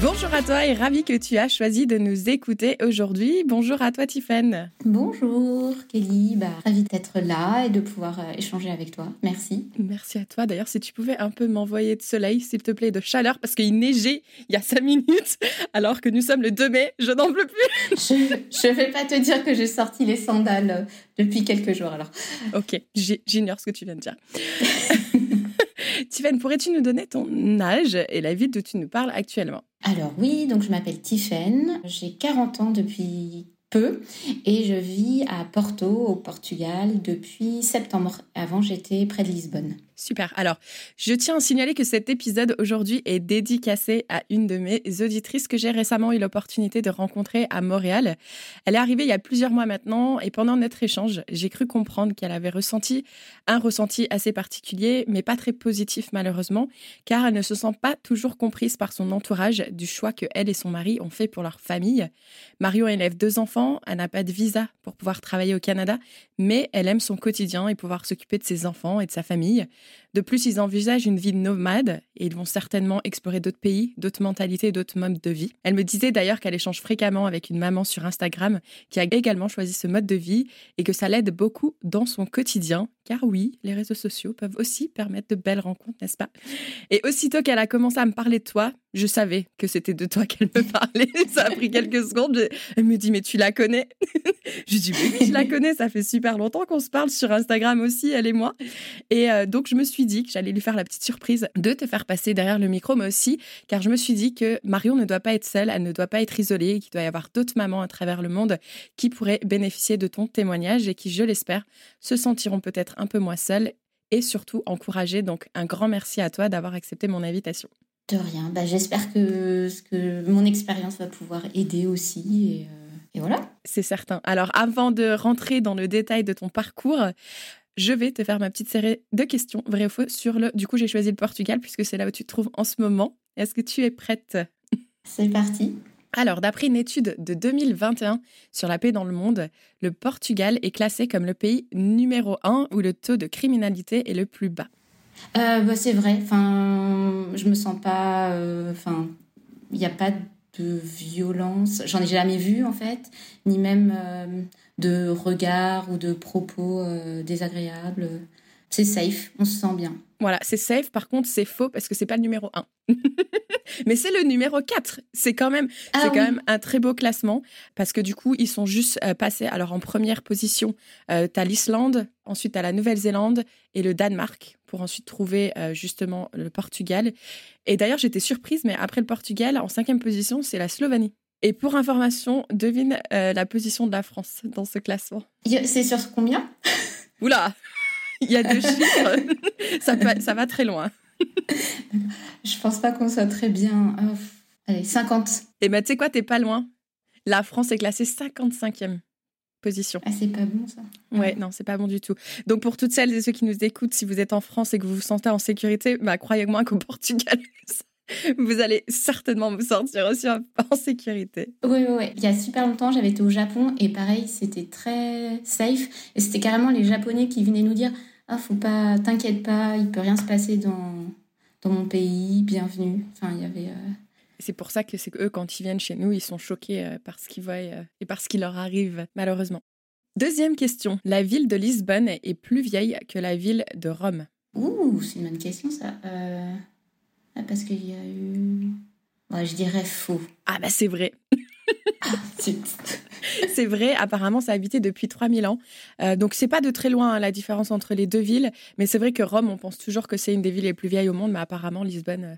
Bonjour à toi et ravi que tu as choisi de nous écouter aujourd'hui. Bonjour à toi Tiffen. Bonjour Kelly, bah, ravi d'être là et de pouvoir euh, échanger avec toi. Merci. Merci à toi. D'ailleurs, si tu pouvais un peu m'envoyer de soleil, s'il te plaît, de chaleur, parce qu'il neigeait il y a cinq minutes, alors que nous sommes le 2 mai, je n'en peux plus. je ne vais pas te dire que j'ai sorti les sandales depuis quelques jours alors. Ok, j'ignore ce que tu viens de dire. Tiffen, pourrais-tu nous donner ton âge et la ville d'où tu nous parles actuellement? Alors oui, donc je m'appelle Tiffen, j'ai 40 ans depuis peu et je vis à Porto au Portugal depuis septembre. Avant j'étais près de Lisbonne. Super. Alors, je tiens à signaler que cet épisode aujourd'hui est dédicacé à une de mes auditrices que j'ai récemment eu l'opportunité de rencontrer à Montréal. Elle est arrivée il y a plusieurs mois maintenant et pendant notre échange, j'ai cru comprendre qu'elle avait ressenti un ressenti assez particulier, mais pas très positif malheureusement, car elle ne se sent pas toujours comprise par son entourage du choix que elle et son mari ont fait pour leur famille. Marion élève deux enfants, elle n'a pas de visa pour pouvoir travailler au Canada, mais elle aime son quotidien et pouvoir s'occuper de ses enfants et de sa famille. De plus, ils envisagent une vie nomade et ils vont certainement explorer d'autres pays, d'autres mentalités, d'autres modes de vie. Elle me disait d'ailleurs qu'elle échange fréquemment avec une maman sur Instagram qui a également choisi ce mode de vie et que ça l'aide beaucoup dans son quotidien. Car oui, les réseaux sociaux peuvent aussi permettre de belles rencontres, n'est-ce pas? Et aussitôt qu'elle a commencé à me parler de toi, je savais que c'était de toi qu'elle me parlait. ça a pris quelques secondes. Elle me dit, mais tu la connais Je dis, oui, je la connais. Ça fait super longtemps qu'on se parle sur Instagram aussi, elle et moi. Et euh, donc, je me suis dit que j'allais lui faire la petite surprise de te faire passer derrière le micro, mais aussi car je me suis dit que Marion ne doit pas être seule, elle ne doit pas être isolée, qu'il doit y avoir d'autres mamans à travers le monde qui pourraient bénéficier de ton témoignage et qui, je l'espère, se sentiront peut-être un peu moins seules et surtout encouragées. Donc, un grand merci à toi d'avoir accepté mon invitation. De rien. Bah, J'espère que, que mon expérience va pouvoir aider aussi. Et, euh, et voilà. C'est certain. Alors, avant de rentrer dans le détail de ton parcours, je vais te faire ma petite série de questions, vrai ou faux, sur le. Du coup, j'ai choisi le Portugal puisque c'est là où tu te trouves en ce moment. Est-ce que tu es prête? C'est parti. Alors, d'après une étude de 2021 sur la paix dans le monde, le Portugal est classé comme le pays numéro un où le taux de criminalité est le plus bas. Euh, bah, c'est vrai. Enfin, je me sens pas. Euh, enfin, il n'y a pas de violence. J'en ai jamais vu en fait, ni même. Euh, de regards ou de propos euh, désagréables. C'est safe, on se sent bien. Voilà, c'est safe. Par contre, c'est faux parce que c'est pas le numéro 1. Mais c'est le numéro 4. C'est quand même, ah c'est quand même un très beau classement parce que du coup, ils sont juste euh, passés. Alors, en première position, euh, tu as l'Islande, ensuite tu as la Nouvelle-Zélande et le Danemark pour ensuite trouver justement le Portugal. Et d'ailleurs, j'étais surprise, mais après le Portugal, en cinquième position, c'est la Slovénie. Et pour information, devine euh, la position de la France dans ce classement. C'est sur combien? Oula Il y a deux chiffres. ça, ça va très loin. Je pense pas qu'on soit très bien. Allez, 50. Et eh ben, tu sais quoi, t'es pas loin. La France est classée 55e position. Ah, c'est pas bon ça. Ouais, non, c'est pas bon du tout. Donc pour toutes celles et ceux qui nous écoutent, si vous êtes en France et que vous vous sentez en sécurité, bah, croyez-moi qu'au Portugal, vous allez certainement vous sentir aussi en sécurité. Oui, oui, oui. Il y a super longtemps, j'avais été au Japon et pareil, c'était très safe. Et c'était carrément les Japonais qui venaient nous dire Ah, faut pas, t'inquiète pas, il peut rien se passer dans, dans mon pays, bienvenue. Enfin, il y avait. Euh, c'est pour ça que c'est eux, quand ils viennent chez nous, ils sont choqués euh, par ce qu'ils voient euh, et par ce qui leur arrive, malheureusement. Deuxième question. La ville de Lisbonne est plus vieille que la ville de Rome. Ouh, c'est une bonne question, ça. Parce qu'il y a eu. je dirais faux. Ah, bah c'est vrai. Ah, c'est vrai, apparemment, ça a habité depuis 3000 ans. Euh, donc, c'est pas de très loin hein, la différence entre les deux villes. Mais c'est vrai que Rome, on pense toujours que c'est une des villes les plus vieilles au monde, mais apparemment, Lisbonne euh,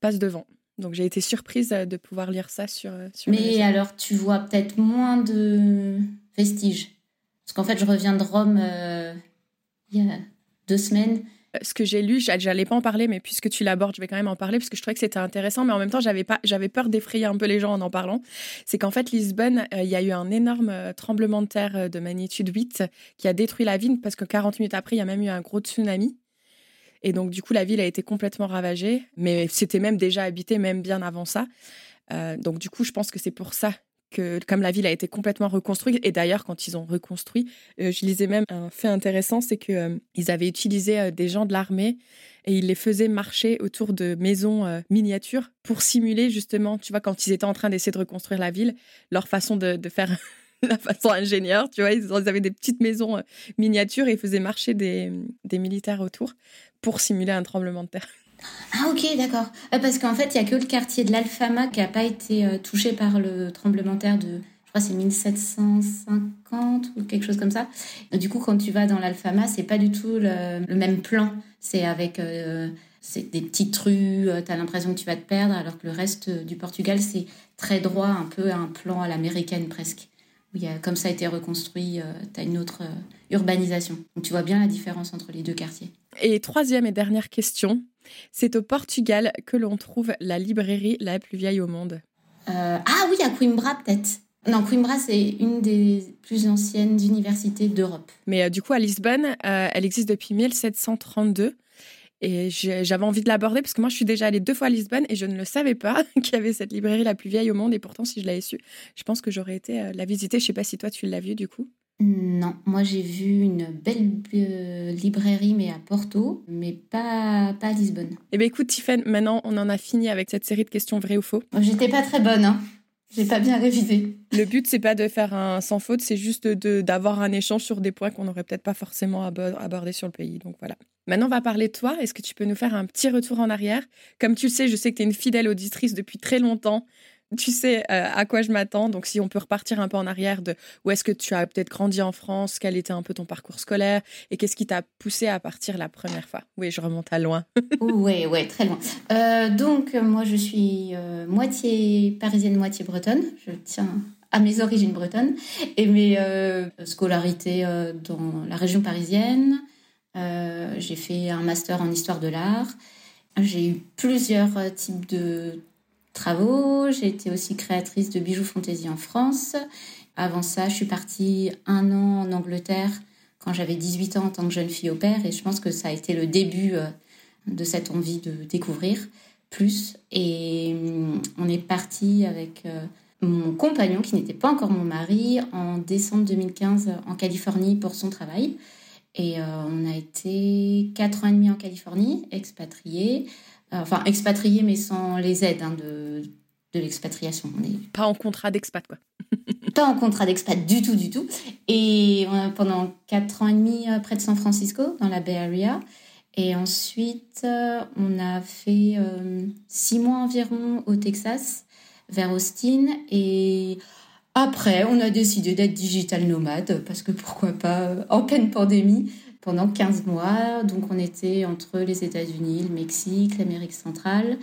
passe devant. Donc, j'ai été surprise euh, de pouvoir lire ça sur. sur mais alors, tu vois peut-être moins de vestiges. Parce qu'en fait, je reviens de Rome il y a deux semaines ce que j'ai lu, j'allais pas en parler, mais puisque tu l'abordes, je vais quand même en parler parce que je trouvais que c'était intéressant, mais en même temps, j'avais pas, j'avais peur d'effrayer un peu les gens en en parlant. C'est qu'en fait, Lisbonne, euh, il y a eu un énorme euh, tremblement de terre euh, de magnitude 8 qui a détruit la ville parce que 40 minutes après, il y a même eu un gros tsunami. Et donc, du coup, la ville a été complètement ravagée, mais c'était même déjà habité, même bien avant ça. donc, du coup, je pense que c'est pour ça que comme la ville a été complètement reconstruite, et d'ailleurs quand ils ont reconstruit, euh, je lisais même un fait intéressant, c'est que euh, ils avaient utilisé euh, des gens de l'armée et ils les faisaient marcher autour de maisons miniatures pour simuler justement, tu vois, quand ils étaient en train d'essayer de reconstruire la ville, leur façon de, faire la façon ingénieur, tu vois, ils, avaient des petites maisons miniatures et ils faisaient marcher des, des militaires autour pour simuler un tremblement de terre. Ah ok, d'accord. Euh, parce qu'en fait, il n'y a que le quartier de l'Alfama qui n'a pas été euh, touché par le tremblement de terre de, je crois c'est 1750 ou quelque chose comme ça. du coup, quand tu vas dans l'Alfama, c'est pas du tout le, même plan. C'est avec euh, des petites rues, tu as l'impression que tu vas te perdre, alors que le reste du Portugal, c'est très droit, un peu un plan à l'américaine presque. Où a, comme ça a été reconstruit, tu as une autre urbanisation. Donc tu vois bien la différence entre les deux quartiers. Et troisième et dernière question, c'est au Portugal que l'on trouve la librairie la plus vieille au monde. Euh, ah oui, à Coimbra peut-être. Non, Coimbra, c'est une des plus anciennes universités d'Europe. Mais euh, du coup, à Lisbonne, euh, elle existe depuis 1732. Et j'avais envie de l'aborder parce que moi, je suis déjà allée deux fois à Lisbonne et je ne le savais pas qu'il y avait cette librairie la plus vieille au monde. Et pourtant, si je l'avais su, je pense que j'aurais été la visiter. Je ne sais pas si toi, tu l'as vue du coup. Non, moi j'ai vu une belle euh, librairie, mais à Porto, mais pas, pas à Lisbonne. Eh bien écoute, Tiffany, maintenant on en a fini avec cette série de questions vraies ou faux. J'étais pas très bonne, hein. J'ai pas bien révisé. Le but, c'est pas de faire un sans faute, c'est juste d'avoir un échange sur des points qu'on n'aurait peut-être pas forcément abordés sur le pays. Donc voilà. Maintenant, on va parler de toi. Est-ce que tu peux nous faire un petit retour en arrière? Comme tu le sais, je sais que tu es une fidèle auditrice depuis très longtemps tu sais euh, à quoi je m'attends. Donc, si on peut repartir un peu en arrière de où est-ce que tu as peut-être grandi en France, quel était un peu ton parcours scolaire et qu'est-ce qui t'a poussé à partir la première fois? Oui, je remonte à loin. oui, oui, très loin. Euh, donc, moi, je suis euh, moitié parisienne, moitié bretonne. Je tiens à mes origines bretonnes et mes scolarités dans la région parisienne. j'ai fait un master en histoire de l'art. J'ai eu plusieurs types de travaux. J'ai été aussi créatrice de bijoux fantaisie en France. Avant ça, je suis partie un an en Angleterre quand j'avais 18 ans en tant que jeune fille au père et je pense que ça a été le début euh, de cette envie de découvrir plus. Et hum, on est parti avec euh, mon compagnon, qui n'était pas encore mon mari, en décembre 2015 en Californie pour son travail. Et euh, on a été quatre ans et demi en Californie, expatriés. Euh, enfin expatriés mais sans les aides hein, de, de l'expatriation. Pas en contrat d'expat, quoi. pas en contrat d'expat du tout, du tout. Et euh, pendant quatre ans et demi euh, près de San Francisco, dans la Bay Area. Et ensuite, on a fait six mois environ au Texas, vers Austin. Et après, on a décidé d'être digital nomade, parce que pourquoi pas, en pleine pandémie, pendant 15 mois. Donc on était entre les États-Unis, le Mexique, l'Amérique centrale.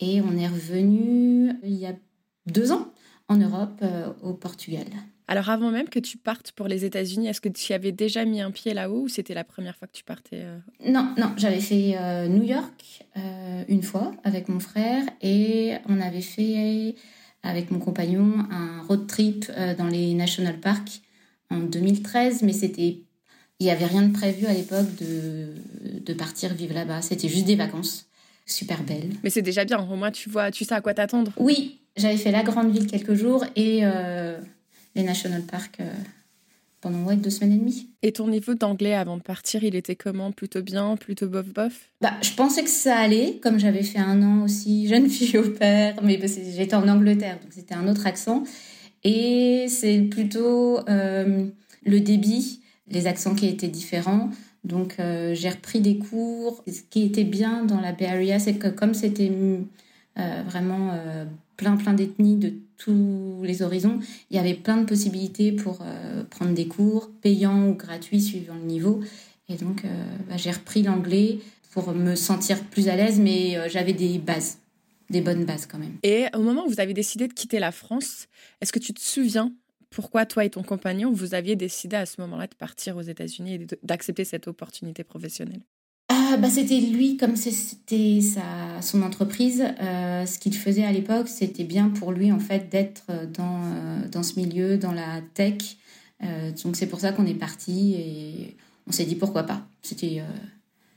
Et on est revenu euh, il y a deux ans en Europe, euh, au Portugal. Alors avant même que tu partes pour les États-Unis, est-ce que tu avais déjà mis un pied là-haut ou c'était la première fois que tu partais euh? Non, non, j'avais fait New York une fois avec mon frère et on avait fait avec mon compagnon un road trip dans les national parks en 2013, mais c'était il n'y avait rien de prévu à l'époque de, de partir vivre là-bas. C'était juste des vacances super belles. Mais c'est déjà bien. Au moins, tu vois, tu sais à quoi t'attendre. Oui, j'avais fait la grande ville quelques jours et euh, les national parks euh, pendant ouais, deux semaines et demie. Et ton niveau d'anglais avant de partir, il était comment? Plutôt bien, plutôt bof bof? Bah, je pensais que ça allait, comme j'avais fait un an aussi jeune fille au père, mais j'étais en Angleterre, donc c'était un autre accent. Et c'est plutôt euh, le débit les accents qui étaient différents. Donc euh, j'ai repris des cours. Ce qui était bien dans la Bay Area, c'est que comme c'était euh, vraiment euh, plein plein d'ethnies de tous les horizons. Il y avait plein de possibilités pour prendre des cours, payants ou gratuits suivant le niveau. Et donc, bah, j'ai repris l'anglais pour me sentir plus à l'aise, mais j'avais des bases, des bonnes bases quand même. Et au moment où vous avez décidé de quitter la France, est-ce que tu te souviens pourquoi toi et ton compagnon, vous aviez décidé à ce moment-là de partir aux États-Unis et d'accepter cette opportunité professionnelle? Ah, bah, C'était lui, comme c'était son entreprise, euh, ce qu'il faisait à l'époque, c'était bien pour lui en fait d'être dans, euh, dans ce milieu, dans la tech. Euh, donc c'est pour ça qu'on est parti et on s'est dit pourquoi pas. C'était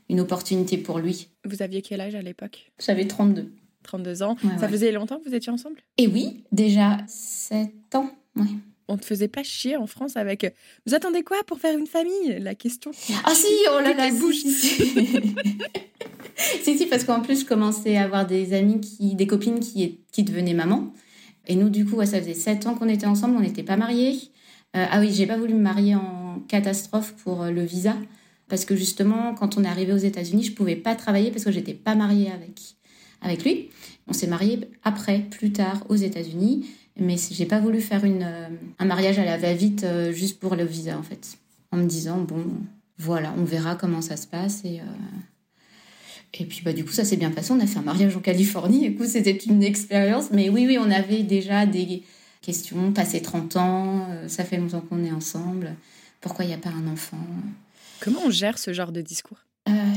une opportunité pour lui. Vous aviez quel âge à l'époque? J'avais 32. 32 ans. ça faisait longtemps que vous étiez ensemble? Et oui, déjà 7 ans. Oui on ne te faisait pas chier en France avec euh, Vous attendez quoi pour faire une famille? La question. Ah si, oh là là, bouche. Si, si. parce qu'en plus, je commençais à avoir des amis, qui, des copines qui, qui devenaient maman. Et nous, du coup, ça faisait sept ans qu'on était ensemble, on n'était pas mariés. Euh, ah oui, j'ai pas voulu me marier en catastrophe pour euh, le visa. Parce que justement, quand on est arrivé aux États-Unis, je pouvais pas travailler parce que j'étais pas mariée avec, avec lui. On s'est mariés après, plus tard, aux États-Unis. Mais j'ai pas voulu faire une, euh, un mariage à la va-vite euh, juste pour le visa, en fait. En me disant, bon, voilà, on verra comment ça se passe. Et, euh, et puis, bah, du coup, ça s'est bien passé. On a fait un mariage en Californie. Du coup, c'était une expérience. Mais oui, oui, on avait déjà des questions. Passé 30 ans, ça fait longtemps qu'on est ensemble. Pourquoi il n'y a pas un enfant Comment on gère ce genre de discours?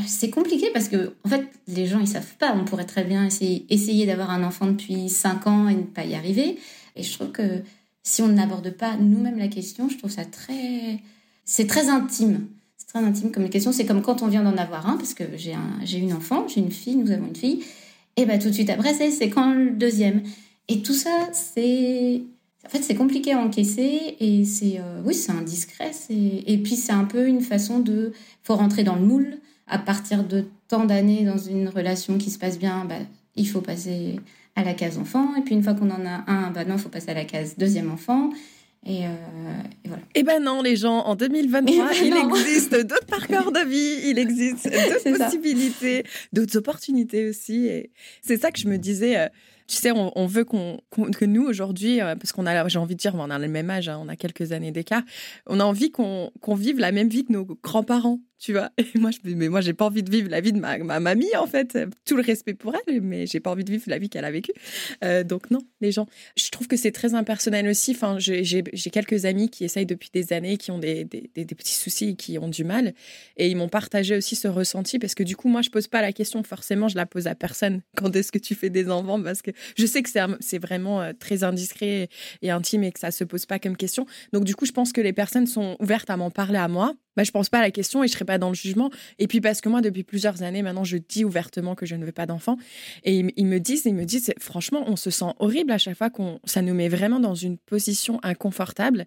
C'est compliqué parce que en fait les gens ils savent pas on pourrait très bien essayer, essayer d'avoir un enfant depuis 5 ans et ne pas y arriver et je trouve que si on n'aborde pas nous-mêmes la question, je trouve ça très. C'est très intime. C'est très intime comme question. C'est comme quand on vient d'en avoir un, parce que j'ai un, une enfant, j'ai une fille, nous avons une fille. Et bah tout de suite après, c'est, quand le deuxième. Et tout ça, c'est. En fait, c'est compliqué à encaisser et c'est. Euh, oui, c'est indiscret. Et puis, c'est un peu une façon de. faut rentrer dans le moule. À partir de tant d'années dans une relation qui se passe bien, bah, il faut passer à la case enfant. Et puis une fois qu'on en a un, bah non, il faut passer à la case deuxième enfant. Et, euh, voilà. Eh ben non, les gens, en 2023, eh ben il existe d'autres parcours de vie, il existe d'autres possibilités, d'autres opportunités aussi. Et c'est ça que je me disais. Euh, tu sais, on, veut qu'on, que nous, aujourd'hui, euh, parce qu'on a, j'ai envie de dire, on a le même âge, hein, on a quelques années d'écart, on a envie qu'on, qu'on vive la même vie que nos grands-parents tu vois. Et moi, je mais moi, j'ai pas envie de vivre la vie de ma, ma, mamie, en fait. Tout le respect pour elle, mais j'ai pas envie de vivre la vie qu'elle a vécue. Euh, donc, non, les gens. Je trouve que c'est très impersonnel aussi. Enfin, j'ai quelques amis qui essayent depuis des années, qui ont des, petits soucis, qui ont du mal. Et ils m'ont partagé aussi ce ressenti parce que du coup, moi, je pose pas la question. Forcément, je la pose à personne. Quand est-ce que tu fais des enfants? Parce que je sais que c'est vraiment euh, très indiscret et intime et que ça se pose pas comme question. Donc, du coup, je pense que les personnes sont ouvertes à m'en parler à moi bah, je pense pas à la question et je serai pas dans le jugement. Et puis parce que moi, depuis plusieurs années, maintenant, je dis ouvertement que je ne veux pas d'enfant. Et ils, me disent, ils me disent, franchement, on se sent horrible à chaque fois qu'on, ça nous met vraiment dans une position inconfortable.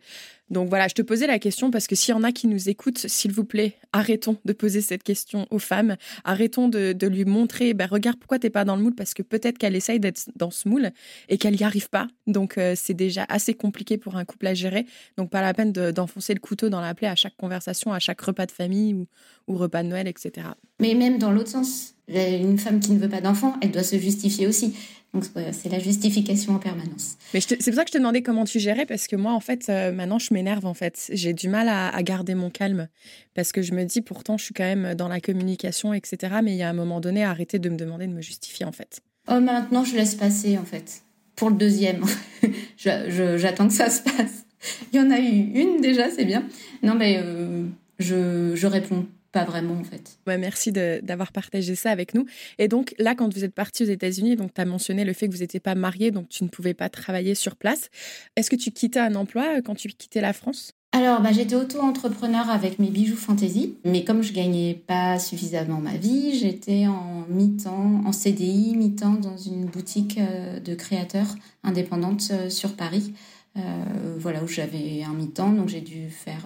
Donc voilà, je te posais la question parce que s'il y en a qui nous écoutent, s'il vous plaît, arrêtons de poser cette question aux femmes. Arrêtons de, lui montrer, ben, regarde pourquoi t'es pas dans le moule parce que peut-être qu'elle essaye d'être dans ce moule et qu'elle n'y arrive pas. Donc euh, c'est déjà assez compliqué pour un couple à gérer. Donc pas la peine d'enfoncer le couteau dans la plaie à chaque conversation, chaque repas de famille ou, ou repas de Noël, etc. Mais même dans l'autre sens, une femme qui ne veut pas d'enfant, elle doit se justifier aussi. Donc c'est la justification en permanence. Mais c'est pour ça que je te demandais comment tu gérais, parce que moi, en fait, euh, maintenant, je m'énerve, en fait. J'ai du mal à, garder mon calme, parce que je me dis, pourtant, je suis quand même dans la communication, etc. Mais il y a un moment donné, arrêter de me demander de me justifier, en fait. Oh, maintenant, je laisse passer, en fait. Pour le deuxième, j'attends que ça se passe. Il y en a eu une déjà, c'est bien. Non, mais euh, je, je réponds pas vraiment en fait. Ouais, merci d'avoir partagé ça avec nous. Et donc là, quand vous êtes parti aux États-Unis, donc tu as mentionné le fait que vous n'étiez pas marié, donc tu ne pouvais pas travailler sur place. Est-ce que tu quittais un emploi euh, quand tu quittais la France? Alors, bah, j'étais auto-entrepreneur avec mes bijoux fantaisie, mais comme je gagnais pas suffisamment ma vie, j'étais en mi-temps, en CDI, mi-temps dans une boutique euh, de créateurs indépendante euh, sur Paris, voilà où j'avais un mi-temps, donc j'ai dû faire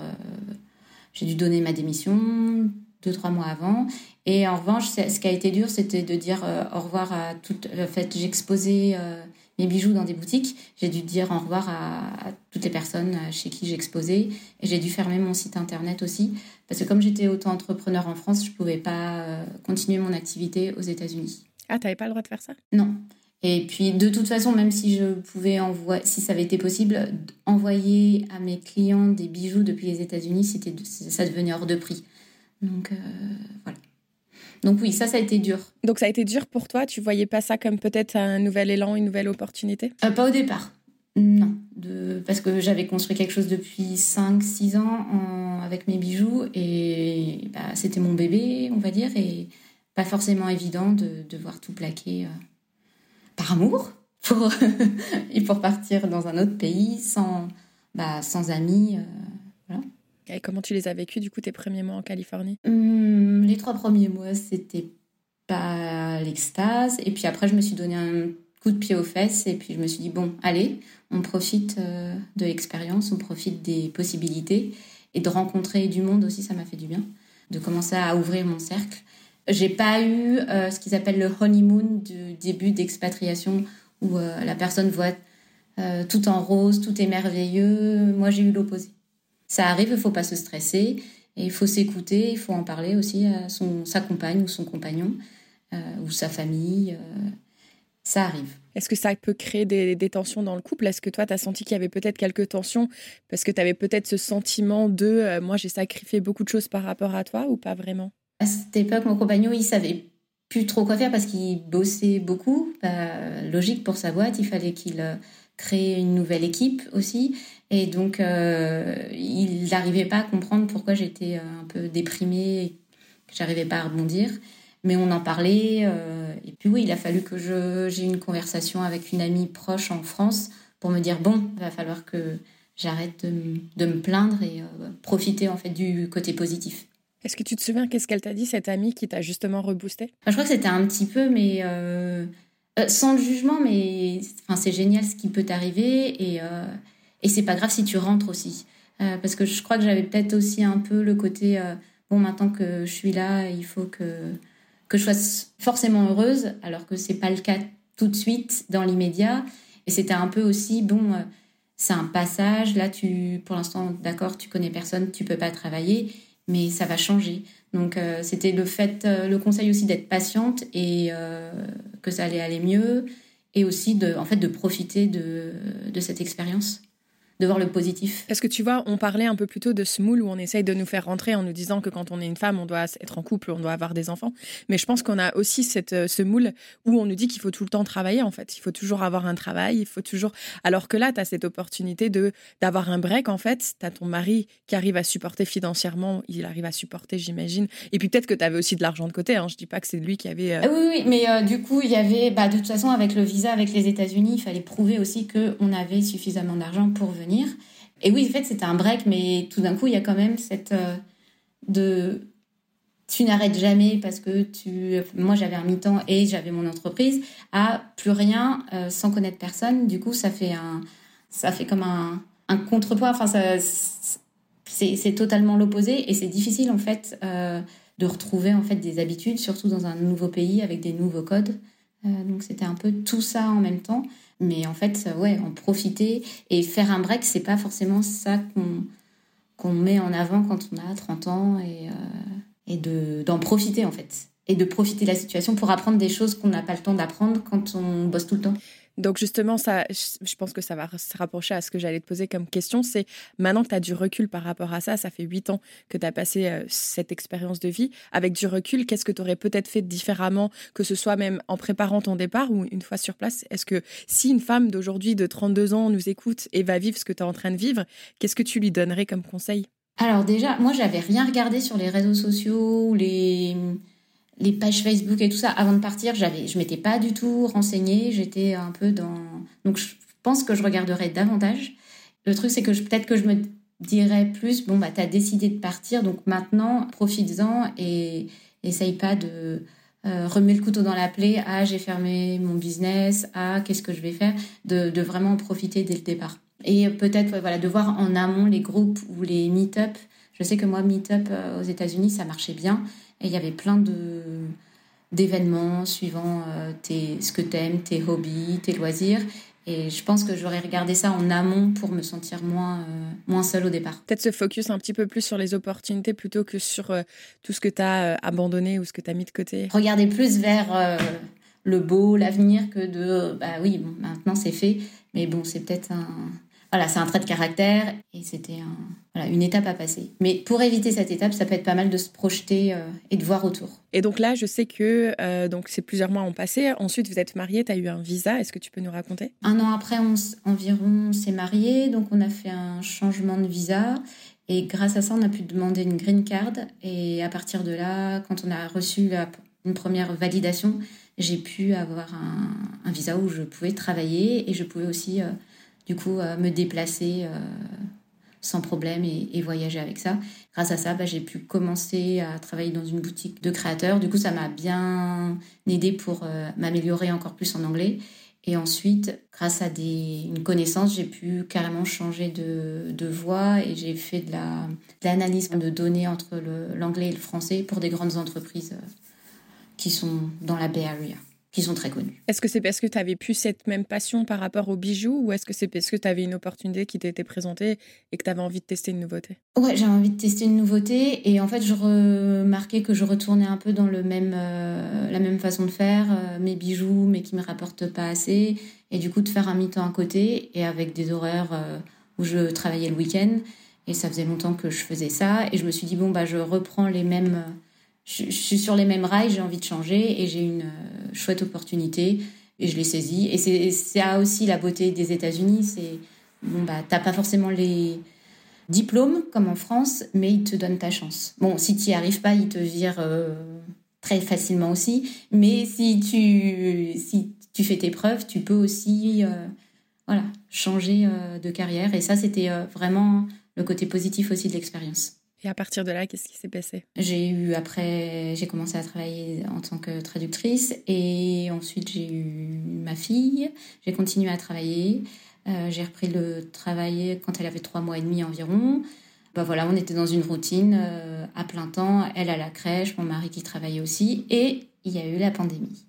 j'ai dû donner ma démission deux, trois mois avant. Et en revanche, ce qui a été dur, c'était de dire euh, au revoir à toutes. En fait, j'exposais euh, mes bijoux dans des boutiques. J'ai dû dire au revoir à, toutes les personnes euh, chez qui j'exposais. Et j'ai dû fermer mon site internet aussi. Parce que comme j'étais auto-entrepreneur en France, je ne pouvais pas continuer mon activité aux États-Unis. Ah, tu n'avais pas le droit de faire ça? Non. Et puis, de toute façon, même si je pouvais envoyer, si ça avait été possible, envoyer à mes clients des bijoux depuis les États-Unis, c'était, ça devenait hors de prix. Donc, euh, voilà. Donc oui, ça, ça a été dur. Donc ça a été dur pour toi? Tu voyais pas ça comme peut-être un nouvel élan, une nouvelle opportunité? Euh, Pas au départ. Non, de... parce que j'avais construit quelque chose depuis 5-6 ans avec mes bijoux et bah, c'était mon bébé, on va dire, et pas forcément évident de devoir tout plaquer euh, par amour pour, et pour partir dans un autre pays sans, bah, sans amis. Euh, voilà. Et comment tu les as vécus, du coup, tes premiers mois en Californie? Hum, Les trois premiers mois, c'était pas l'extase. Et puis après, je me suis donné un coup de pied aux fesses et puis je me suis dit, bon, allez, on profite euh, de l'expérience, on profite des possibilités et de rencontrer du monde aussi, ça m'a fait du bien, de commencer à ouvrir mon cercle. J'ai pas eu euh, ce qu'ils appellent le honeymoon du début d'expatriation où euh, la personne voit tout en rose, tout est merveilleux. Moi, j'ai eu l'opposé. Ça arrive, il faut pas se stresser et il faut s'écouter, il faut en parler aussi à son, sa compagne ou son compagnon ou sa famille ça arrive. Est-ce que ça peut créer des, tensions dans le couple? Est-ce que toi, tu as senti qu'il y avait peut-être quelques tensions? Parce que tu avais peut-être ce sentiment de euh, moi, j'ai sacrifié beaucoup de choses par rapport à toi ou pas vraiment? À cette époque, mon compagnon, il savait plus trop quoi faire parce qu'il bossait beaucoup. Logique pour sa boîte, il fallait qu'il euh, crée une nouvelle équipe aussi. Et donc, euh, il n'arrivait pas à comprendre pourquoi j'étais un peu déprimée, que j'arrivais pas à rebondir mais on en parlait. Euh, et puis oui, il a fallu que j'ai une conversation avec une amie proche en France pour me dire bon, il va falloir que j'arrête de, me plaindre et euh, profiter en fait du côté positif. Est-ce que tu te souviens qu'est-ce qu'elle t'a dit cette amie qui t'a justement reboosté? Je crois que c'était un petit peu, mais euh, sans le jugement, mais enfin c'est génial ce qui peut t'arriver et et c'est pas grave si tu rentres aussi, parce que je crois que j'avais peut-être aussi un peu le côté bon maintenant que je suis là, il faut que que je sois forcément heureuse, alors que c'est pas le cas tout de suite dans l'immédiat. Et c'était un peu aussi bon, euh, c'est un passage. Là, tu, pour l'instant, d'accord, tu connais personne, tu peux pas travailler, mais ça va changer. Donc euh, c'était le fait, euh, le conseil aussi d'être patiente et que ça allait aller mieux, et aussi de, en fait, de profiter de, de cette expérience de voir le positif. Parce que tu vois, on parlait un peu plus tôt de ce moule où on essaye de nous faire rentrer en nous disant que quand on est une femme, on doit être en couple, on doit avoir des enfants. Mais je pense qu'on a aussi cette, euh, ce moule où on nous dit qu'il faut tout le temps travailler, en fait. Il faut toujours avoir un travail, il faut toujours. Alors que là, tu as cette opportunité de d'avoir un break, en fait. Tu as ton mari qui arrive à supporter financièrement, il arrive à supporter, j'imagine. Et puis peut-être que tu avais aussi de l'argent de côté. Hein. Je dis pas que c'est lui qui avait. Euh, ah oui, oui, mais euh, du coup, il y avait, bah, de toute façon, avec le visa, avec les États-Unis, il fallait prouver aussi qu'on avait suffisamment d'argent pour venir et oui, en fait, c'était un break, mais tout d'un coup, il y a quand même cette. Euh, de. Tu n'arrêtes jamais parce que tu. Moi, j'avais un mi-temps et j'avais mon entreprise, à plus rien euh, sans connaître personne. Du coup, ça fait un. Ça fait comme un, un contrepoids. Enfin, c'est totalement l'opposé et c'est difficile, en fait, euh, de retrouver en fait des habitudes, surtout dans un nouveau pays avec des nouveaux codes. donc, c'était un peu tout ça en même temps. Mais en fait, ouais, en profiter et faire un break, c'est pas forcément ça qu'on met en avant quand on a 30 ans et, euh, et de, d'en profiter en fait. Et de profiter de la situation pour apprendre des choses qu'on n'a pas le temps d'apprendre quand on bosse tout le temps. Donc justement, ça, je pense que ça va se rapprocher à ce que j'allais te poser comme question. C'est maintenant que tu as du recul par rapport à ça, ça fait huit ans que tu as passé euh, cette expérience de vie. Avec du recul, qu'est-ce que tu aurais peut-être fait différemment, que ce soit même en préparant ton départ ou une fois sur place? Est-ce que si une femme d'aujourd'hui de 32 ans nous écoute et va vivre ce que tu es en train de vivre, qu'est-ce que tu lui donnerais comme conseil? Alors déjà, moi, j'avais rien regardé sur les réseaux sociaux ou les les pages Facebook et tout ça, avant de partir, j'avais, je m'étais pas du tout renseignée. J'étais un peu dans. Donc, je pense que je regarderai davantage. Le truc, c'est que peut-être que je me dirais plus bon, bah, tu as décidé de partir, donc maintenant, profites-en et essaye pas de euh, remettre le couteau dans la plaie. Ah, j'ai fermé mon business. Ah, qu'est-ce que je vais faire? De, vraiment profiter dès le départ. Et peut-être, voilà, de voir en amont les groupes ou les meet-up. Je sais que moi, meet-up euh, aux États-Unis, ça marchait bien. Et il y avait plein de d'événements suivant euh, tes, ce que tu aimes, tes hobbies, tes loisirs. Et je pense que j'aurais regardé ça en amont pour me sentir moins, euh, moins seule au départ. Peut-être se focus un petit peu plus sur les opportunités plutôt que sur euh, tout ce que tu as abandonné ou ce que tu as mis de côté. Regarder plus vers le beau, l'avenir que de bah oui, bon, maintenant c'est fait, mais bon, c'est peut-être un voilà, c'est un trait de caractère et c'était voilà, une étape à passer. Mais pour éviter cette étape, ça peut être pas mal de se projeter euh, et de voir autour. Et donc là, je sais que euh, donc ces plusieurs mois ont passé. Ensuite, vous êtes marié, tu as eu un visa. Est-ce que tu peux nous raconter? Un an après, on, environ, on s'est marié. Donc on a fait un changement de visa. Et grâce à ça, on a pu demander une green card. Et à partir de là, quand on a reçu une première validation, j'ai pu avoir un, visa où je pouvais travailler et je pouvais aussi... Euh, du coup, euh, me déplacer euh, sans problème et, voyager avec ça. Grâce à ça, bah, j'ai pu commencer à travailler dans une boutique de créateurs. Du coup, ça m'a bien aidé pour euh, m'améliorer encore plus en anglais. Et ensuite, grâce à des, une connaissance, j'ai pu carrément changer de, de voie et j'ai fait de l'analyse de, de, données entre l'anglais et le français pour des grandes entreprises qui sont dans la Bay Area qui sont très connus. Est-ce que c'est parce que tu avais plus cette même passion par rapport aux bijoux ou est-ce que c'est parce que tu avais une opportunité qui t'était présentée et que tu avais envie de tester une nouveauté? Ouais, j'avais envie de tester une nouveauté et en fait, je remarquais que je retournais un peu dans le même, euh, la même façon de faire, euh, mes bijoux, mais qui me rapportent pas assez et du coup de faire un mi-temps à côté et avec des horaires euh, où je travaillais le week-end et ça faisait longtemps que je faisais ça et je me suis dit bon bah je reprends les mêmes je, suis sur les mêmes rails, j'ai envie de changer et j'ai une euh, chouette opportunité et je l'ai saisie. Et c'est ça aussi la beauté des États-Unis, c'est bon bah t'as pas forcément les diplômes comme en France, mais ils te donnent ta chance. Bon, si tu n'y arrives pas, ils te virent euh, très facilement aussi. Mais si tu si tu fais tes preuves, tu peux aussi euh, voilà changer de carrière. Et ça, c'était vraiment le côté positif aussi de l'expérience. Et à partir de là, qu'est-ce qui s'est passé? J'ai eu après, j'ai commencé à travailler en tant que traductrice et ensuite j'ai eu ma fille. J'ai continué à travailler. Euh, j'ai repris le travail quand elle avait trois mois et demi environ. Bah voilà, on était dans une routine euh, à plein temps. Elle à la crèche, mon mari qui travaillait aussi, et il y a eu la pandémie.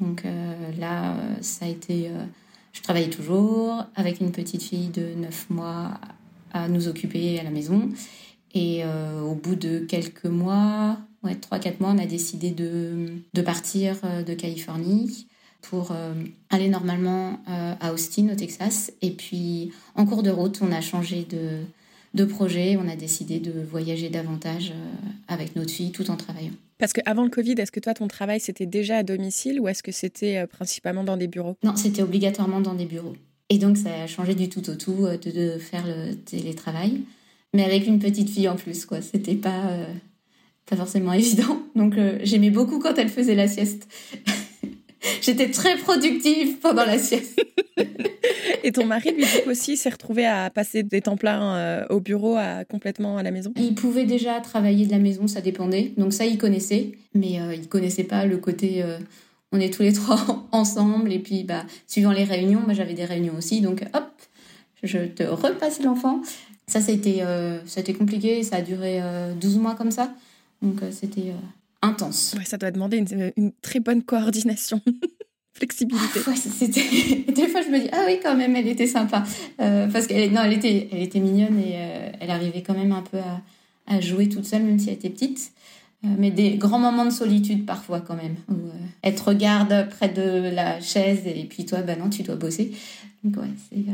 Donc euh, là, ça a été. je travaillais toujours avec une petite fille de neuf mois à nous occuper à la maison. Et euh, au bout de quelques mois, ouais, 3-4 mois, on a décidé de, de partir euh, de Californie pour euh, aller normalement à Austin, au Texas. Et puis, en cours de route, on a changé de, de projet. On a décidé de voyager davantage avec notre fille tout en travaillant. Parce qu'avant le Covid, est-ce que toi, ton travail, c'était déjà à domicile ou est-ce que c'était principalement dans des bureaux? Non, c'était obligatoirement dans des bureaux. Et donc, ça a changé du tout au tout de, de faire le télétravail mais avec une petite fille en plus, quoi. C'était pas, euh, pas forcément évident. Donc, euh, j'aimais beaucoup quand elle faisait la sieste. J'étais très productive pendant la sieste. Et ton mari, lui, aussi, s'est retrouvé à passer des temps pleins euh, au bureau, à, complètement à la maison? Il pouvait déjà travailler de la maison, ça dépendait. Donc ça, il connaissait. Mais il connaissait pas le côté... on est tous les trois ensemble. Et puis, bah, suivant les réunions, moi, j'avais des réunions aussi. Donc, hop, je te repasse l'enfant. Ça, c'était euh, compliqué. Ça a duré 12 euh, mois comme ça. Donc, euh, c'était intense. Ouais, ça doit demander une, très bonne coordination. Flexibilité. Ah, c'était... Des fois, je me dis, ah oui, quand même, elle était sympa. parce qu'elle non, elle était, elle était mignonne et elle arrivait quand même un peu à, à, jouer toute seule, même si elle était petite. mais des grands moments de solitude parfois quand même. Où, elle te regarde près de la chaise et puis toi, bah non, tu dois bosser. Donc ouais, c'est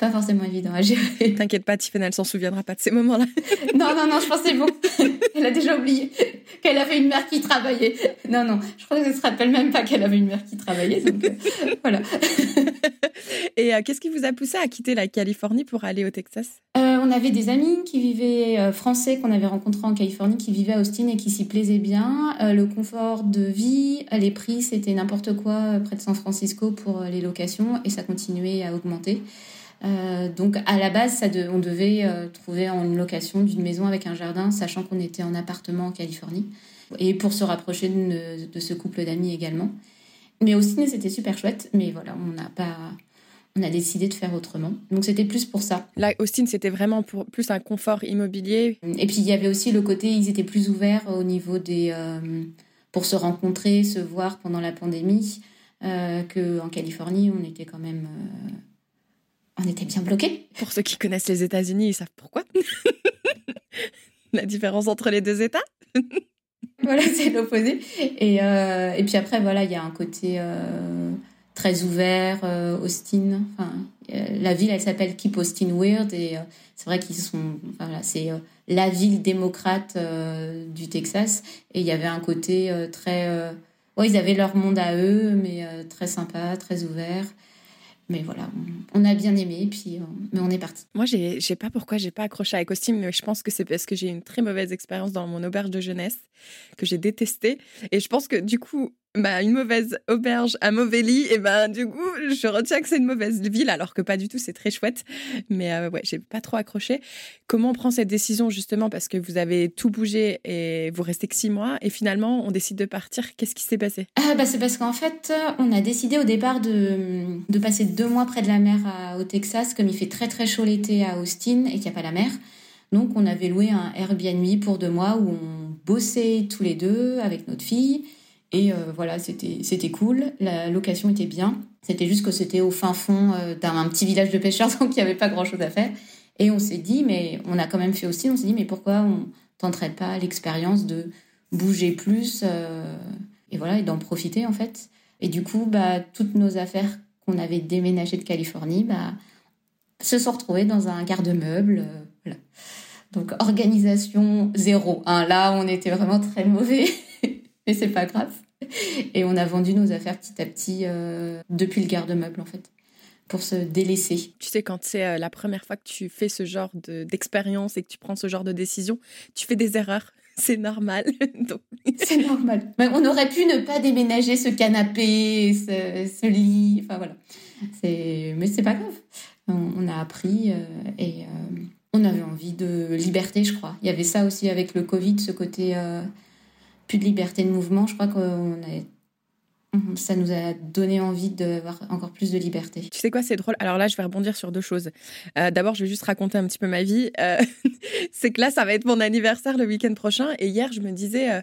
pas forcément évident à gérer. T'inquiète pas, Tiffany, elle s'en souviendra pas de ces moments-là. non, non, non, je pense c'est bon. elle a déjà oublié qu'elle avait une mère qui travaillait. Non, non, je crois qu'elle se rappelle même pas qu'elle avait une mère qui travaillait. Donc, euh, voilà. Et euh, qu'est-ce qui vous a poussé à quitter la Californie pour aller au Texas? Euh, On avait des amis qui vivaient, français qu'on avait rencontrés en Californie, qui vivaient à Austin et qui s'y plaisaient bien. le confort de vie, les prix, c'était n'importe quoi près de San Francisco pour les locations et ça continuait à augmenter. Euh, donc à la base, ça on devait euh, trouver une location d'une maison avec un jardin, sachant qu'on était en appartement en Californie, et pour se rapprocher de, ce couple d'amis également. Mais aussi, c'était super chouette, mais voilà, on n'a pas, on a décidé de faire autrement. Donc c'était plus pour ça. Là, Austin, c'était vraiment pour plus un confort immobilier. Et puis il y avait aussi le côté, ils étaient plus ouverts au niveau des, euh, pour se rencontrer, se voir pendant la pandémie, euh, qu'en Californie, on était quand même on était bien bloqués. Pour ceux qui connaissent les États-Unis, ils savent pourquoi. La différence entre les deux États voilà, c'est l'opposé. Et, et puis après, voilà, il y a un côté très ouvert, Austin. Enfin, la ville, elle s'appelle Keep Austin Weird et c'est vrai qu'ils sont, voilà, c'est la ville démocrate du Texas et il y avait un côté très ils avaient leur monde à eux, mais euh, très sympa, très ouvert. Mais voilà, on, a bien aimé, puis euh, mais on est parti. Moi, je sais pas pourquoi j'ai pas accroché à costume, mais je pense que c'est parce que j'ai une très mauvaise expérience dans mon auberge de jeunesse que j'ai détesté. Et je pense que du coup, bah, une mauvaise auberge, un mauvais lit, et ben du coup, je retiens que c'est une mauvaise ville, alors que pas du tout, c'est très chouette. Mais euh, ouais, j'ai pas trop accroché. Comment on prend cette décision justement parce que vous avez tout bougé et vous restez que six mois et finalement on décide de partir. Qu'est-ce qui s'est passé? Ah, bah, C'est parce qu'en fait, on a décidé au départ de, de passer deux mois près de la mer au Texas, comme il fait très très chaud l'été à Austin et qu'il n'y a pas la mer. Donc on avait loué un Airbnb pour deux mois où on bossait tous les deux avec notre fille. Et euh, voilà, c'était cool. La location était bien. C'était juste que c'était au fin fond euh, d'un petit village de pêcheurs, donc il n'y avait pas grand chose à faire. Et on s'est dit, mais on a quand même fait aussi, on s'est dit, mais pourquoi on tenterait pas l'expérience de bouger plus euh, et voilà, et d'en profiter en fait. Et du coup, bah, toutes nos affaires qu'on avait déménagées de Californie, bah, se sont retrouvées dans un garde-meuble. voilà. Donc organisation zéro. Hein. Là, on était vraiment très mauvais. mais c'est pas grave. Et on a vendu nos affaires petit à petit euh, depuis le garde-meuble en fait pour se délaisser. Tu sais, quand c'est euh, la première fois que tu fais ce genre d'expérience et que tu prends ce genre de décision, tu fais des erreurs. C'est normal. C'est normal. On aurait pu ne pas déménager ce canapé, ce, lit. Enfin voilà. Mais c'est pas grave. On, a appris euh, et on avait envie de liberté, je crois. Il y avait ça aussi avec le Covid, ce côté plus de liberté de mouvement. Je crois qu'on ça nous a donné envie d'avoir encore plus de liberté. Tu sais quoi, c'est drôle. Alors là, je vais rebondir sur deux choses. Euh, d'abord, je vais juste raconter un petit peu ma vie. Euh, c'est que là, ça va être mon anniversaire le week-end prochain. Et hier, je me disais, euh,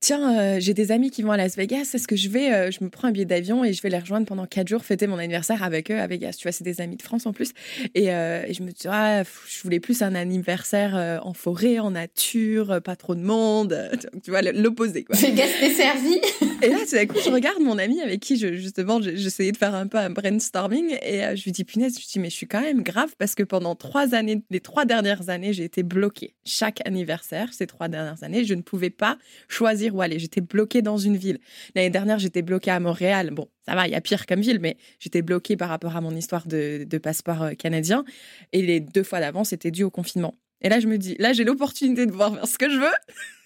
tiens, euh, j'ai des amis qui vont à Las Vegas, est-ce que je vais, euh, je me prends un billet d'avion et je vais les rejoindre pendant quatre jours, fêter mon anniversaire avec eux à Vegas. Tu vois, c'est des amis de France en plus. Et, euh, je me dis, ah, je voulais plus un anniversaire en forêt, en nature, pas trop de monde. Tu vois, l'opposé. Vegas t'es servi. et là, tout coup, je regarde mon ami avec qui, je, justement, j'essayais de faire un peu un brainstorming et je lui dis, punaise, je lui dis, mais je suis quand même grave parce que pendant trois années, les trois dernières années, j'ai été bloquée. Chaque anniversaire, ces trois dernières années, je ne pouvais pas choisir où aller. J'étais bloquée dans une ville. L'année dernière, j'étais bloquée à Montréal. Bon, ça va, il y a pire comme ville, mais j'étais bloquée par rapport à mon histoire de, passeport euh, canadien. Et les deux fois d'avant, c'était dû au confinement. Et là, je me dis, là, j'ai l'opportunité de pouvoir faire ce que je veux.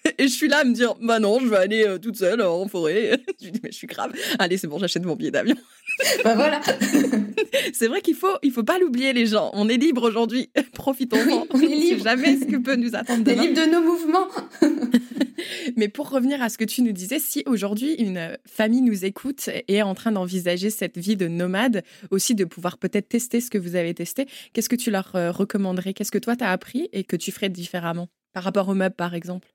Et je suis là à me dire, bah non, je vais aller euh, toute seule en forêt. je dis, mais je suis grave. Allez, c'est bon, j'achète mon billet d'avion. bah voilà. c'est vrai qu'il faut, il faut pas l'oublier, les gens. On est libre aujourd'hui. Profitons-en. on est libre. jamais ce que peut nous attendre. On est libre de nos mouvements. Mais pour revenir à ce que tu nous disais, si aujourd'hui une famille nous écoute et est en train d'envisager cette vie de nomade, aussi de pouvoir peut-être tester ce que vous avez testé, qu'est-ce que tu leur euh, recommanderais? Qu'est-ce que toi, tu as appris et que tu ferais différemment? Par rapport aux meubles, par exemple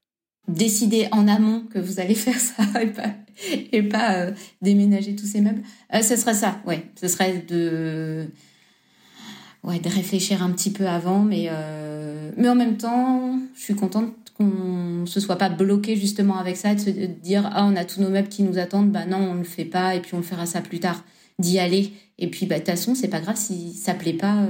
décider en amont que vous allez faire ça et pas, euh, déménager tous ces meubles. Euh, ce serait ça, ouais. Ce serait de, ouais, de réfléchir un petit peu avant, mais, euh, mais en même temps, je suis contente qu'on se soit pas bloqué justement avec ça, de se dire ah on a tous nos meubles qui nous attendent, bah non on le fait pas et puis on le fera ça plus tard, d'y aller. Et puis bah de toute façon c'est pas grave si ça plaît pas,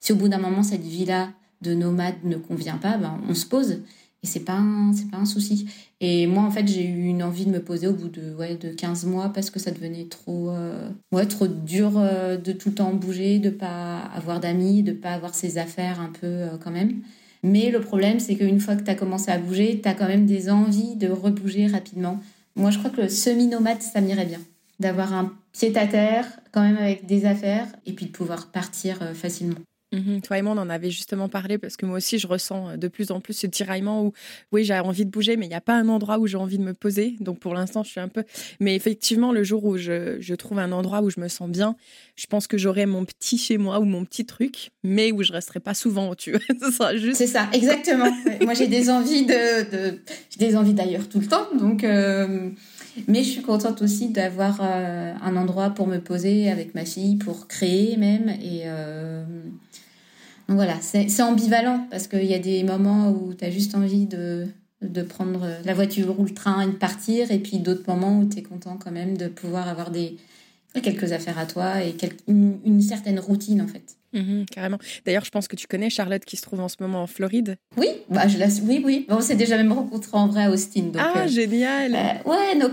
si au bout d'un moment cette vie là de nomade ne convient pas, bah, on se pose et c'est pas c'est pas un souci. Et moi en fait, j'ai eu une envie de me poser au bout de ouais de 15 mois parce que ça devenait trop euh, ouais, trop dur euh, de tout le temps bouger, de pas avoir d'amis, de pas avoir ses affaires un peu euh, quand même. Mais le problème, c'est qu'une fois que tu as commencé à bouger, tu as quand même des envies de rebouger rapidement. Moi, je crois que le semi-nomade, ça m'irait bien. D'avoir un pied à terre, quand même avec des affaires, et puis de pouvoir partir facilement. Mmh Toi et moi, on en avait justement parlé parce que moi aussi, je ressens euh, de plus en plus ce tiraillement où, oui, j'ai envie de bouger, mais il n'y a pas un endroit où j'ai envie de me poser. Donc pour l'instant, je suis un peu. Mais effectivement, le jour où je, trouve un endroit où je me sens bien, je pense que j'aurai mon petit chez moi ou mon petit truc, mais où je resterai pas souvent, tu vois. Ce sera juste. C'est ça, exactement. moi, j'ai des envies de... J'ai des envies d'ailleurs tout le temps. Donc. Euh, mais je suis contente aussi d'avoir euh, un endroit pour me poser avec ma fille, pour créer même. Et, donc voilà, c'est ambivalent parce qu'il y a des moments où tu as juste envie de de prendre la voiture ou le train et de partir, et puis d'autres moments où tu es content quand même de pouvoir avoir des quelques affaires à toi et une, certaine routine en fait. Mhm, carrément. D'ailleurs, je pense que tu connais Charlotte qui se trouve en ce moment en Floride. Oui, bah, je la... oui, oui. Bon, on s'est déjà même rencontré en vrai à Austin. ah, euh, génial. Euh, ouais, nos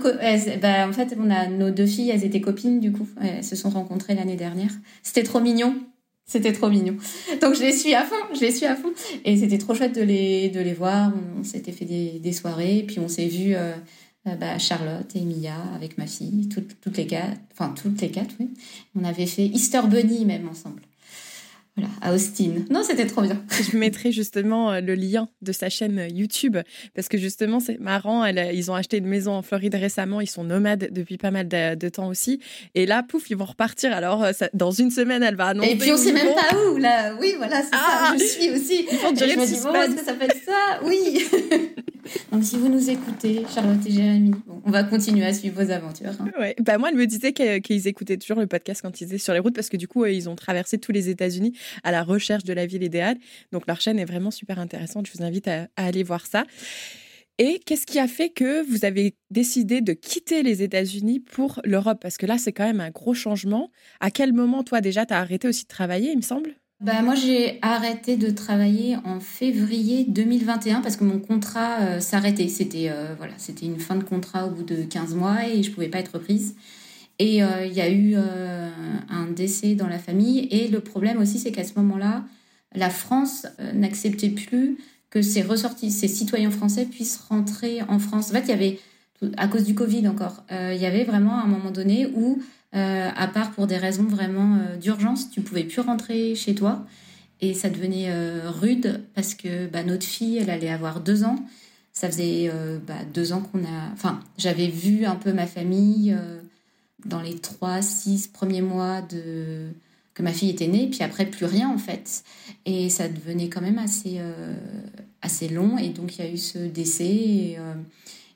bah, en fait, on a nos deux filles, elles étaient copines du coup. Elles se sont rencontrées l'année dernière. C'était trop mignon. C'était trop mignon. Donc je les suis à fond, je les suis à fond. Et c'était trop chouette de les, de les voir. On, s'était fait des, des, soirées, puis on s'est vu euh, euh, bah, Charlotte et Mia avec ma fille, toutes, toutes les quatre, enfin toutes les quatre, oui. On avait fait Easter Bunny même ensemble. Voilà, à Austin. Non, c'était trop bien. Je mettrai justement euh, le lien de sa chaîne euh, YouTube parce que justement, c'est marrant. Elle, ils ont acheté une maison en Floride récemment. Ils sont nomades depuis pas mal de, temps aussi. Et là, pouf, ils vont repartir. Alors, euh, dans une semaine, elle va annoncer. Et puis, on sait même pas où, là. Oui, voilà, c'est ça. Ah je suis aussi. Ils font durer je me dis, bon, est-ce que ça peut être ça? Oui. Donc, si vous nous écoutez, Charlotte et Jérémy, on va continuer à suivre vos aventures. Hein. Ouais. Bah, moi, elle me disait qu'ils écoutaient toujours le podcast quand ils étaient sur les routes parce que du coup, ils ont traversé tous les États-Unis à la recherche de la ville idéale. Donc leur chaîne est vraiment super intéressante. Je vous invite à, aller voir ça. Et qu'est-ce qui a fait que vous avez décidé de quitter les États-Unis pour l'Europe? Parce que là, c'est quand même un gros changement. À quel moment, toi, déjà, tu as arrêté aussi de travailler, il me semble? Bah, moi, j'ai arrêté de travailler en février 2021 parce que mon contrat euh, s'arrêtait. C'était euh, voilà, c'était une fin de contrat au bout de 15 mois et je pouvais pas être prise. Et euh, il y a eu euh, un décès dans la famille. Et le problème aussi, c'est qu'à ce moment-là, la France n'acceptait plus que ses ressortis, ses citoyens français puissent rentrer en France. En fait, il y avait, à cause du Covid encore, il y avait vraiment un moment donné où, à part pour des raisons vraiment d'urgence, tu pouvais plus rentrer chez toi. Et ça devenait rude parce que bah, notre fille, elle allait avoir deux ans. Ça faisait bah, deux ans qu'on a. Enfin, j'avais vu un peu ma famille dans les trois, six premiers mois de que ma fille était née, puis après plus rien en fait. Et ça devenait quand même assez, euh, assez long, et donc il y a eu ce décès, euh,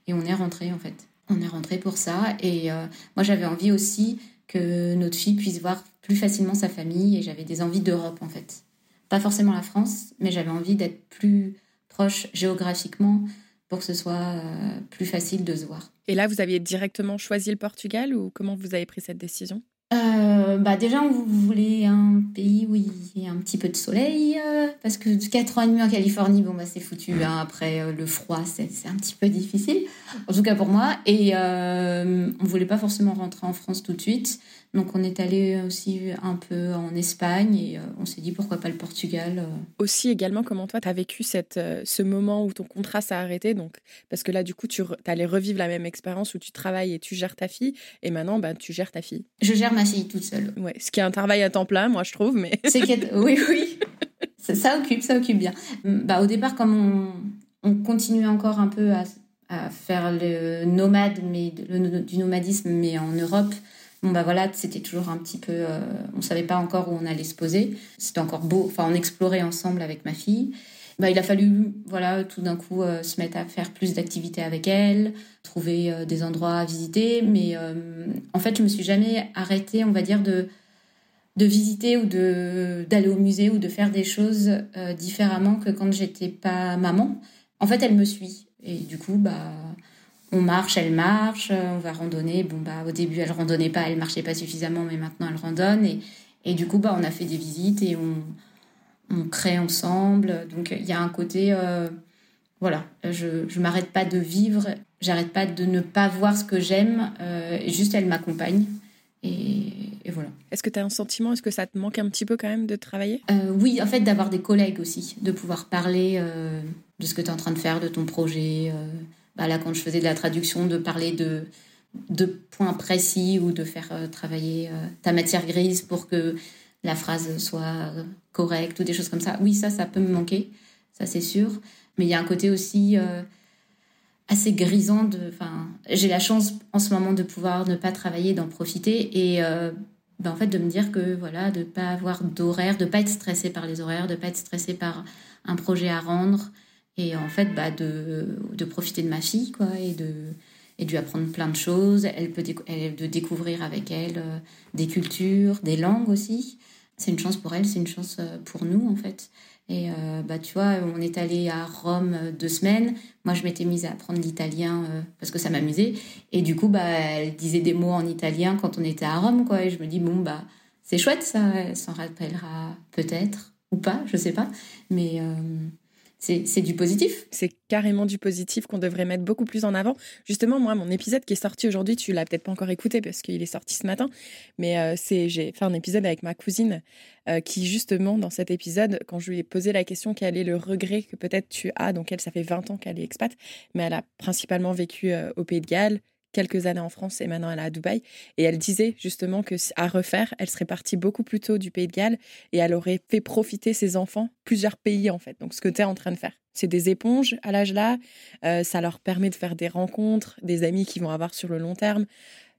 et, on est rentré en fait. On est rentré pour ça, et euh, moi j'avais envie aussi que notre fille puisse voir plus facilement sa famille, et j'avais des envies d'Europe en fait. Pas forcément la France, mais j'avais envie d'être plus proche géographiquement pour que ce soit plus facile de se voir. Et là, vous aviez directement choisi le Portugal ou comment vous avez pris cette décision? Euh, bah déjà, on voulait un pays où il y ait un petit peu de soleil, euh, parce que 4 ans et demi en Californie, bon, bah, c'est foutu. Hein. Après, euh, le froid, c'est un petit peu difficile, en tout cas pour moi. Et on voulait pas forcément rentrer en France tout de suite. Donc on est allé aussi un peu en Espagne et on s'est dit pourquoi pas le Portugal. Aussi également, comment toi, tu as vécu cette, ce moment où ton contrat s'est arrêté donc, Parce que là, du coup, tu allais revivre la même expérience où tu travailles et tu gères ta fille, et maintenant, bah, tu gères ta fille. Je gère ma fille toute seule. Ouais, ce qui est un travail à temps plein, moi je trouve, mais. C'est oui, oui. Ça, occupe, ça occupe bien. Bah, au départ, comme on, on continuait encore un peu à, à faire le nomade, mais le, du nomadisme, mais en Europe, bon bah voilà, c'était toujours un petit peu, euh, on savait pas encore où on allait se poser. C'était encore beau. Enfin, on explorait ensemble avec ma fille. Bah, il a fallu, voilà, tout d'un coup, euh, se mettre à faire plus d'activités avec elle, trouver euh, des endroits à visiter. Mais euh, en fait, je me suis jamais arrêtée, on va dire, de, de visiter ou d'aller au musée ou de faire des choses différemment que quand j'étais pas maman. En fait, elle me suit. Et du coup, bah, on marche, elle marche, on va randonner. Bon, bah, au début, elle randonnait pas, elle marchait pas suffisamment, mais maintenant, elle randonne. Et, et du coup, bah, on a fait des visites et on on crée ensemble. Donc il y a un côté, euh, voilà, je ne m'arrête pas de vivre, j'arrête pas de ne pas voir ce que j'aime, euh, juste elle m'accompagne. Et, voilà. Est-ce que tu as un sentiment, est-ce que ça te manque un petit peu quand même de travailler? Euh, Oui, en fait, d'avoir des collègues aussi, de pouvoir parler de ce que tu es en train de faire, de ton projet. Bah là, quand je faisais de la traduction, de parler de, de points précis ou de faire travailler ta matière grise pour que la phrase soit correcte ou des choses comme ça. Oui, ça, ça peut me manquer, ça c'est sûr. Mais il y a un côté aussi euh, assez grisant. De, j'ai la chance en ce moment de pouvoir ne pas travailler, d'en profiter et euh, ben, en fait de me dire que voilà, de pas avoir d'horaire, de pas être stressé par les horaires, de pas être stressé par un projet à rendre et en fait bah, de, de profiter de ma fille quoi et de et de apprendre plein de choses. Elle peut elle, de découvrir avec elle euh, des cultures, des langues aussi c'est une chance pour elle, c'est une chance euh, pour nous en fait. Et euh, bah, tu vois, on est allé à Rome euh, deux semaines. Moi, je m'étais mise à apprendre l'italien euh, parce que ça m'amusait. Et du coup, bah, elle disait des mots en italien quand on était à Rome, quoi. Et je me dis, bon, bah, c'est chouette, ça. Elle s'en rappellera peut-être ou pas, je sais pas. Mais c'est du positif. C'est carrément du positif qu'on devrait mettre beaucoup plus en avant. Justement, moi, mon épisode qui est sorti aujourd'hui, tu l'as peut-être pas encore écouté parce qu'il est sorti ce matin, mais euh, c'est j'ai fait un épisode avec ma cousine euh, qui, justement, dans cet épisode, quand je lui ai posé la question quel est le regret que peut-être tu as, donc elle, ça fait 20 ans qu'elle est expat, mais elle a principalement vécu euh, au Pays de Galles, quelques années en France et maintenant elle est à Dubaï. Et elle disait justement que à refaire, elle serait partie beaucoup plus tôt du Pays de Galles et elle aurait fait profiter ses enfants plusieurs pays en fait. Donc ce que tu es en train de faire. C'est des éponges à l'âge là. Euh, ça leur permet de faire des rencontres, des amis qu'ils vont avoir sur le long terme.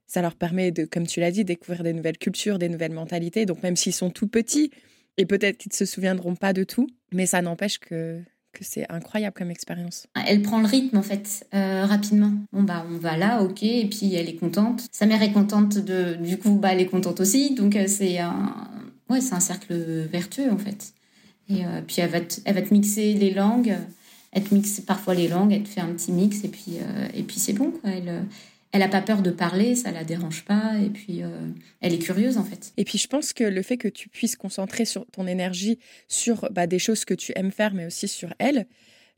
Ça leur permet de, comme tu l'as dit, découvrir des nouvelles cultures, des nouvelles mentalités. Donc même s'ils sont tout petits, et peut-être qu'ils ne se souviendront pas de tout, mais ça n'empêche que que c'est incroyable comme expérience. Elle prend le rythme en fait euh, rapidement. Bon bah on va là, ok, et puis elle est contente. Sa mère est contente de, du coup bah elle est contente aussi. Donc euh, c'est un, ouais c'est un cercle vertueux en fait. Et euh, puis elle va, te, elle va te mixer les langues. Elle te mixe parfois les langues, elle te fait un petit mix et puis et puis c'est bon quoi. Elle, elle n'a pas peur de parler, ça la dérange pas, et puis euh, elle est curieuse en fait. Et puis je pense que le fait que tu puisses concentrer sur ton énergie sur bah, des choses que tu aimes faire, mais aussi sur elle,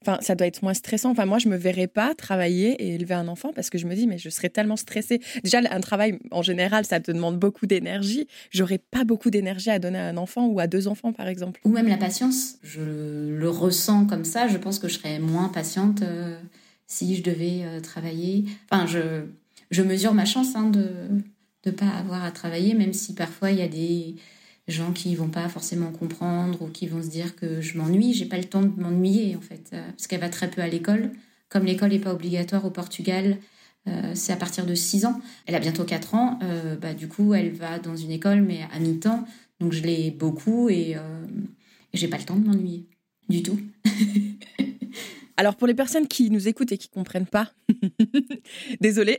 enfin ça doit être moins stressant. Enfin moi je me verrais pas travailler et élever un enfant parce que je me dis mais je serais tellement stressée. Déjà un travail en général ça te demande beaucoup d'énergie. J'aurais pas beaucoup d'énergie à donner à un enfant ou à deux enfants par exemple. Ou même la patience. Je le ressens comme ça. Je pense que je serais moins patiente. Euh, si je devais euh, travailler. Enfin, je, je mesure ma chance hein, de ne pas avoir à travailler, même si parfois il y a des gens qui vont pas forcément comprendre ou qui vont se dire que je m'ennuie. J'ai pas le temps de m'ennuyer en fait, euh, parce qu'elle va très peu à l'école. Comme l'école n'est pas obligatoire au Portugal, euh, c'est à partir de 6 ans. Elle a bientôt 4 ans. Euh, bah, du coup, elle va dans une école, mais à mi-temps. Donc, je l'ai beaucoup et, et j'ai pas le temps de m'ennuyer du tout. Alors, pour les personnes qui nous écoutent et qui comprennent pas, désolé.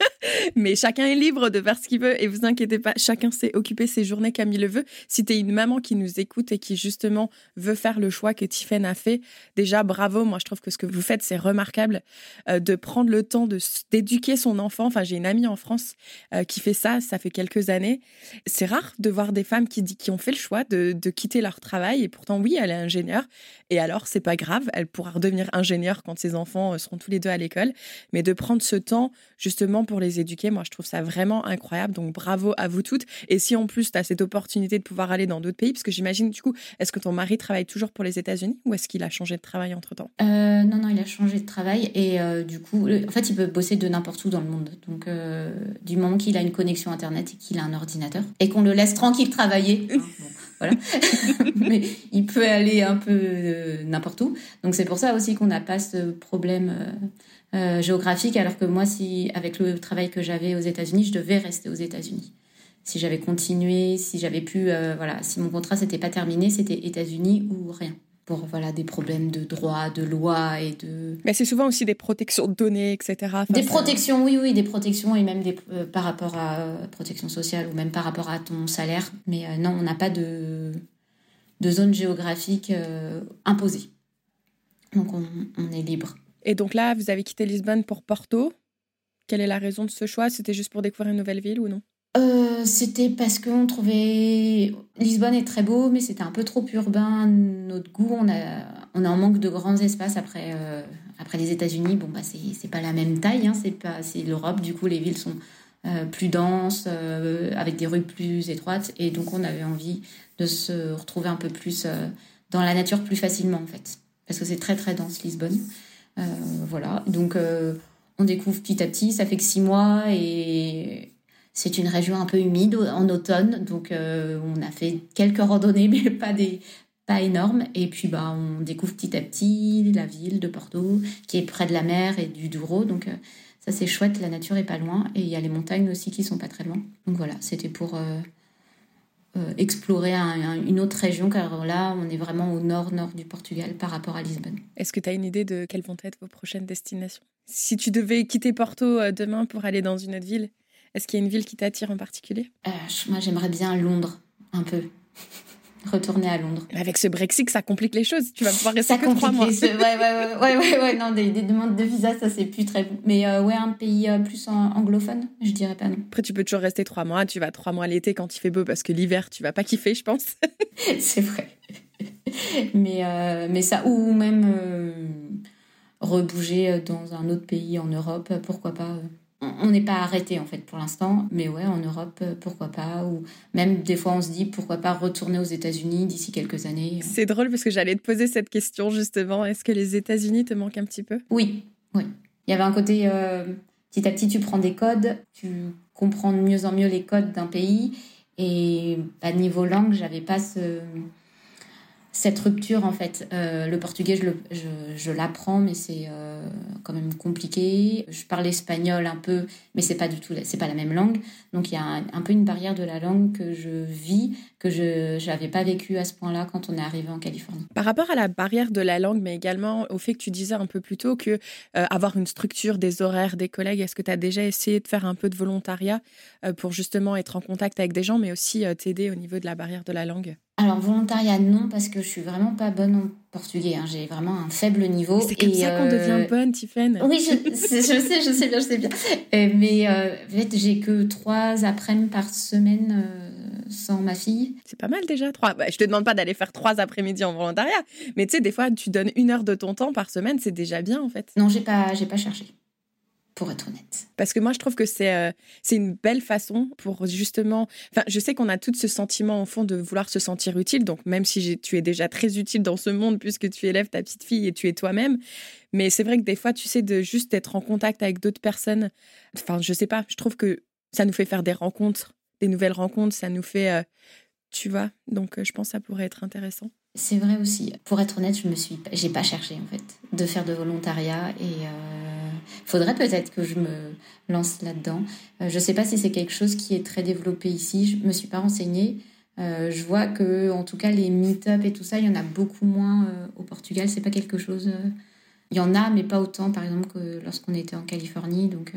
Mais chacun est libre de faire ce qu'il veut et vous inquiétez pas, chacun sait occuper ses journées comme il le veut. Si tu es une maman qui nous écoute et qui justement veut faire le choix que Tiffen a fait, déjà bravo, moi je trouve que ce que vous faites c'est remarquable euh, de prendre le temps de d'éduquer son enfant. Enfin, j'ai une amie en France euh, qui fait ça, ça fait quelques années. C'est rare de voir des femmes qui qui ont fait le choix de, de quitter leur travail et pourtant oui, elle est ingénieure et alors c'est pas grave, elle pourra redevenir ingénieure quand ses enfants euh, seront tous les deux à l'école, mais de prendre ce temps justement pour les éduquer. Moi, je trouve ça vraiment incroyable. Donc, bravo à vous toutes. Et si en plus, tu as cette opportunité de pouvoir aller dans d'autres pays, parce que j'imagine, du coup, est-ce que ton mari travaille toujours pour les États-Unis ou est-ce qu'il a changé de travail entre temps euh, Non, non, il a changé de travail. Et euh, du coup, en fait, il peut bosser de n'importe où dans le monde. Donc, euh, du moment qu'il a une connexion Internet et qu'il a un ordinateur et qu'on le laisse tranquille travailler. Hein, voilà. Mais il peut aller un peu n'importe où. Donc c'est pour ça aussi qu'on n'a pas ce problème géographique, alors que moi, si avec le travail que j'avais aux États-Unis, je devais rester aux États-Unis. Si j'avais continué, si j'avais pu, euh, voilà, si mon contrat s'était pas terminé, c'était États-Unis ou rien. Pour voilà des problèmes de droit, de loi et de. Mais c'est souvent aussi des protections de données, etc. des protections, oui, oui, des protections et même des euh, par rapport à protection sociale ou même par rapport à ton salaire. Mais non, on n'a pas de de zone géographique imposée. Donc on, on est libre. Et donc là, vous avez quitté Lisbonne pour Porto. Quelle est la raison de ce choix? C'était juste pour découvrir une nouvelle ville ou non? Euh, C'était parce qu'on trouvait Lisbonne est très beau, mais c'était un peu trop urbain. Notre goût, on a, on a en manque de grands espaces après, euh, après les États-Unis. Bon, bah, c'est pas la même taille, hein, c'est pas l'Europe. Du coup, les villes sont euh, plus denses, avec des rues plus étroites. Et donc, on avait envie de se retrouver un peu plus dans la nature plus facilement, en fait. Parce que c'est très, très dense, Lisbonne. Euh, voilà, donc euh, on découvre petit à petit, ça fait que six mois et c'est une région un peu humide en automne, donc euh, on a fait quelques randonnées, mais pas des pas énormes. Et puis bah on découvre petit à petit la ville de Porto, qui est près de la mer et du Douro, donc ça c'est chouette. La nature est pas loin et il y a les montagnes aussi qui sont pas très loin. Donc voilà, c'était pour euh, explorer une autre région, car là, on est vraiment au nord-nord du Portugal par rapport à Lisbonne. Est-ce que tu as une idée de quelles vont être vos prochaines destinations? Si tu devais quitter Porto euh, demain pour aller dans une autre ville, est-ce qu'il y a une ville qui t'attire en particulier? Euh, Moi, j'aimerais bien Londres, un peu. Retourner à Londres. Avec ce Brexit, ça complique les choses. Tu vas pouvoir rester que trois mois. ouais, ouais, ouais, ouais, ouais, non, des, demandes de visa, ça c'est plus très. Mais euh, ouais, un pays euh, plus anglophone, je dirais pas non. Après, tu peux toujours rester trois mois. Tu vas trois mois l'été quand il fait beau parce que l'hiver, tu vas pas kiffer, je pense. c'est vrai. mais, euh, mais ça, ou même rebouger dans un autre pays en Europe, pourquoi pas on n'est pas arrêté en fait pour l'instant, mais ouais, en Europe, euh, pourquoi pas Ou même des fois, on se dit pourquoi pas retourner aux États-Unis d'ici quelques années. C'est drôle parce que j'allais te poser cette question justement. Est-ce que les États-Unis te manquent un petit peu? Oui, oui. Il y avait un côté euh, petit à petit, tu prends des codes, tu comprends de mieux en mieux les codes d'un pays, et à niveau langue, j'avais pas ce cette rupture en fait. Euh, le portugais, je, l'apprends, mais c'est euh, quand même compliqué. Je parle espagnol un peu, mais c'est pas du tout, c'est pas la même langue. Donc il y a un, peu une barrière de la langue que je vis, que je n'avais pas vécu à ce point-là quand on est arrivé en Californie. Par rapport à la barrière de la langue, mais également au fait que tu disais un peu plus tôt que euh, avoir une structure, des horaires, des collègues, est-ce que tu as déjà essayé de faire un peu de volontariat pour justement être en contact avec des gens, mais aussi t'aider au niveau de la barrière de la langue? Alors volontariat non parce que je suis vraiment pas bonne en portugais. Hein. J'ai vraiment un faible niveau. C'est comme ça qu'on devient euh, bonne, Tiffen. Oui, je, sais, je sais bien, je sais bien. Euh, mais euh, en fait, j'ai que trois après-midi par semaine sans ma fille. C'est pas mal déjà. Trois. Bah, je te demande pas d'aller faire trois après-midi en volontariat, mais tu sais, des fois, tu donnes une heure de ton temps par semaine, c'est déjà bien en fait. Non, j'ai pas, j'ai pas cherché pour être honnête. Parce que moi, je trouve que c'est euh, c'est une belle façon pour justement. Enfin, je sais qu'on a tout ce sentiment au fond de vouloir se sentir utile. Donc, même si tu es déjà très utile dans ce monde puisque tu élèves ta petite fille et tu es toi-même, mais c'est vrai que des fois, tu sais, de juste être en contact avec d'autres personnes. Enfin, je sais pas. Je trouve que ça nous fait faire des rencontres, des nouvelles rencontres. Ça nous fait, euh, tu vois. Donc, euh, je pense que ça pourrait être intéressant. C'est vrai aussi. Pour être honnête, je me suis, j'ai pas cherché en fait de faire de volontariat et faudrait peut-être que je me lance là-dedans. Euh, je ne sais pas si c'est quelque chose qui est très développé ici. Je me suis pas renseignée. Euh, je vois que, en tout cas, les meet-up et tout ça, il y en a beaucoup moins euh, au Portugal. C'est pas quelque chose. Il y en a, mais pas autant, par exemple, que lorsqu'on était en Californie. Donc,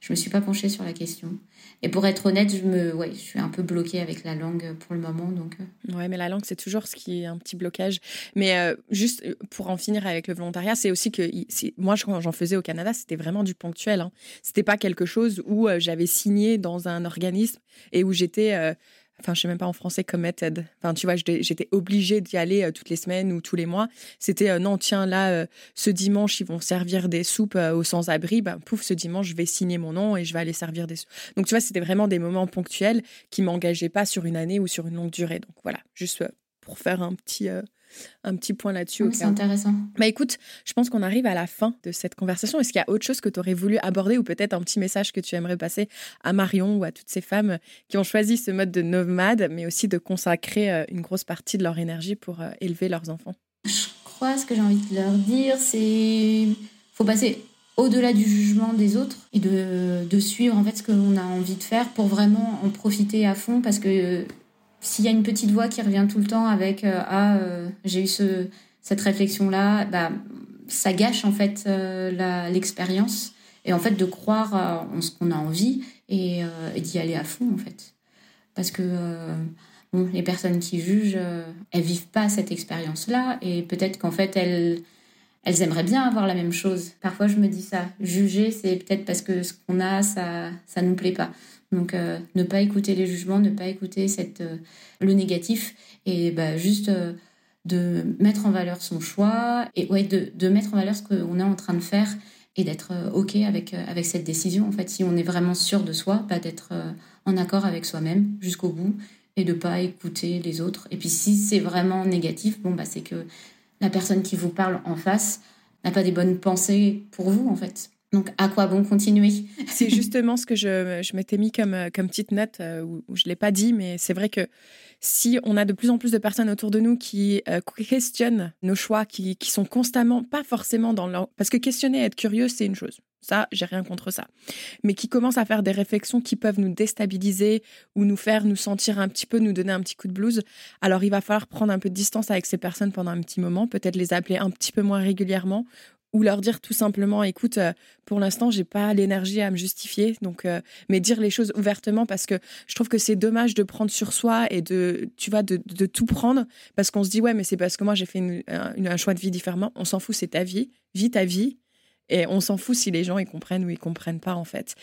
je me suis pas penchée sur la question. Et pour être honnête, je me, ouais, je suis un peu bloquée avec la langue pour le moment, donc. Euh. Ouais, mais la langue c'est toujours ce qui est un petit blocage. Mais euh, juste euh, pour en finir avec le volontariat, c'est aussi que moi quand j'en faisais au Canada, c'était vraiment du ponctuel. Hein. C'était pas quelque chose où j'avais signé dans un organisme et où j'étais enfin je sais même pas en français committed. Enfin tu vois, j'étais obligée d'y aller euh, toutes les semaines ou tous les mois. C'était euh, non tiens là euh, ce dimanche ils vont servir des soupes aux sans-abri, ben pouf ce dimanche je vais signer mon nom et je vais aller servir des soupes. Donc tu vois, c'était vraiment des moments ponctuels qui m'engageaient pas sur une année ou sur une longue durée. Donc voilà, juste pour faire un petit un petit point là-dessus. c'est intéressant. Bah écoute, je pense qu'on arrive à la fin de cette conversation. Est-ce qu'il y a autre chose que tu aurais voulu aborder ou peut-être un petit message que tu aimerais passer à Marion ou à toutes ces femmes qui ont choisi ce mode de nomade, mais aussi de consacrer euh, une grosse partie de leur énergie pour euh, élever leurs enfants? Je crois ce que j'ai envie de leur dire, c'est faut passer au-delà du jugement des autres et de, de suivre en fait ce qu'on a envie de faire pour vraiment en profiter à fond parce que s'il y a une petite voix qui revient tout le temps avec euh, ah euh, j'ai eu ce, cette réflexion là bah ça gâche en fait euh, l'expérience et en fait de croire en ce qu'on a envie et, d'y aller à fond en fait parce que les personnes qui jugent elles vivent pas cette expérience là et peut-être qu'en fait elles elles aimeraient bien avoir la même chose. Parfois, je me dis ça. Juger, c'est peut-être parce que ce qu'on a, ça, ça nous plaît pas. Donc, euh, ne pas écouter les jugements, ne pas écouter euh, le négatif et bah, juste euh, de mettre en valeur son choix et ouais, de, mettre en valeur ce qu'on est en train de faire et d'être OK avec, cette décision. En fait, si on est vraiment sûr de soi, bah, d'être en accord avec soi-même jusqu'au bout et de pas écouter les autres. Et puis, si c'est vraiment négatif, bon, bah, c'est que la personne qui vous parle en face n'a pas des bonnes pensées pour vous, en fait. Donc, à quoi bon continuer? C'est justement ce que je, m'étais mis comme, euh, petite note, euh, où, je ne l'ai pas dit, mais c'est vrai que si on a de plus en plus de personnes autour de nous qui euh, questionnent nos choix, qui, qui, sont constamment, pas forcément dans leur... Parce que questionner, être curieux, c'est une chose. Ça, j'ai rien contre ça. Mais qui commencent à faire des réflexions qui peuvent nous déstabiliser ou nous faire nous sentir un petit peu, nous donner un petit coup de blues. Alors, il va falloir prendre un peu de distance avec ces personnes pendant un petit moment, peut-être les appeler un petit peu moins régulièrement ou leur dire tout simplement écoute euh, pour l'instant j'ai pas l'énergie à me justifier. Donc euh, mais dire les choses ouvertement parce que je trouve que c'est dommage de prendre sur soi et de tu vois de, tout prendre parce qu'on se dit ouais mais c'est parce que moi j'ai fait un, choix de vie différemment. On s'en fout c'est ta vie. Vis ta vie et on s'en fout si les gens ils comprennent ou ils comprennent pas en fait.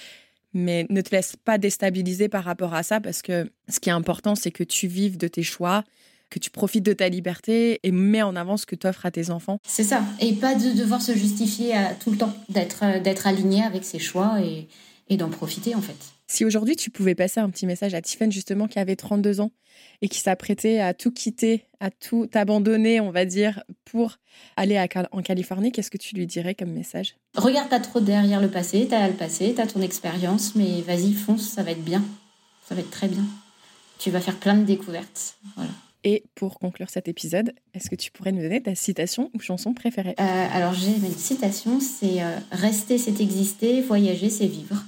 Mais ne te laisse pas déstabiliser par rapport à ça parce que ce qui est important c'est que tu vives de tes choix que tu profites de ta liberté et mets en avant ce que tu offres à tes enfants. C'est ça. Et pas de devoir se justifier à, tout le temps, d'être, euh, d'être aligné avec ses choix et, et d'en profiter en fait. Si aujourd'hui tu pouvais passer un petit message à Tiffany justement qui avait 32 ans et qui s'apprêtait à tout quitter, à tout abandonner, on va dire, pour aller en Californie, qu'est-ce que tu lui dirais comme message? Regarde pas trop derrière le passé, t'as le passé, t'as ton expérience, mais vas-y fonce, ça va être bien, ça va être très bien. Tu vas faire plein de découvertes, voilà. Et pour conclure cet épisode, est-ce que tu pourrais nous donner ta citation ou chanson préférée? Euh, Alors j'ai une citation, c'est euh, Rester c'est exister, voyager c'est vivre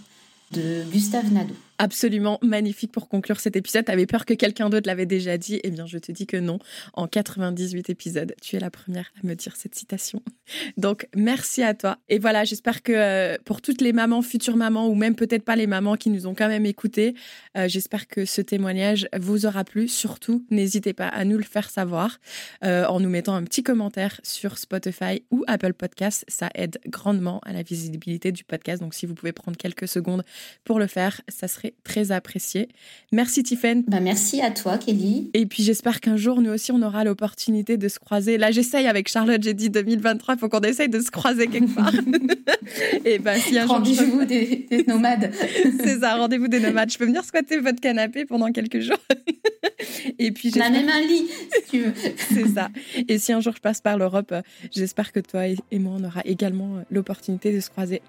de Gustave Nadeau. Absolument magnifique pour conclure cet épisode. T'avais peur que quelqu'un d'autre l'avait déjà dit? Eh bien, je te dis que non. En 98 épisodes, tu es la première à me dire cette citation. Donc, merci à toi. Et voilà, j'espère que euh, pour toutes les mamans, futures mamans, ou même peut-être pas les mamans qui nous ont quand même écoutés, euh, j'espère que ce témoignage vous aura plu. Surtout, n'hésitez pas à nous le faire savoir euh, en nous mettant un petit commentaire sur Spotify ou Apple Podcast. Ça aide grandement à la visibilité du podcast. Donc, si vous pouvez prendre quelques secondes pour le faire, ça serait très apprécié. Merci Tiffen. Bah merci à toi Kelly. Et puis j'espère qu'un jour nous aussi on aura l'opportunité de se croiser. Là j'essaye avec Charlotte, j'ai dit 2023, il faut qu'on essaye de se croiser quelque part. et ben si un rendez-vous des, nomades. C'est ça, rendez-vous des nomades. Je peux venir squatter votre canapé pendant quelques jours. et puis on a même un lit si tu veux. C'est ça. Et si un jour je passe par l'Europe, j'espère que toi et moi on aura également l'opportunité de se croiser.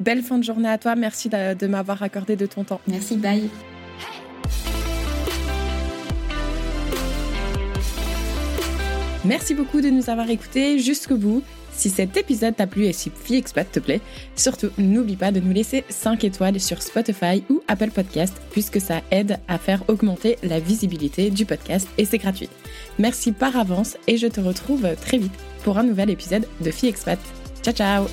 Belle fin de journée à toi. Merci de, m'avoir accordé de ton temps. Merci, bye. Merci beaucoup de nous avoir écoutés jusqu'au bout. Si cet épisode t'a plu et si Fille Expat te plaît, surtout n'oublie pas de nous laisser 5 étoiles sur Spotify ou Apple Podcast puisque ça aide à faire augmenter la visibilité du podcast et c'est gratuit. Merci par avance et je te retrouve très vite pour un nouvel épisode de Fille Expat. Ciao ciao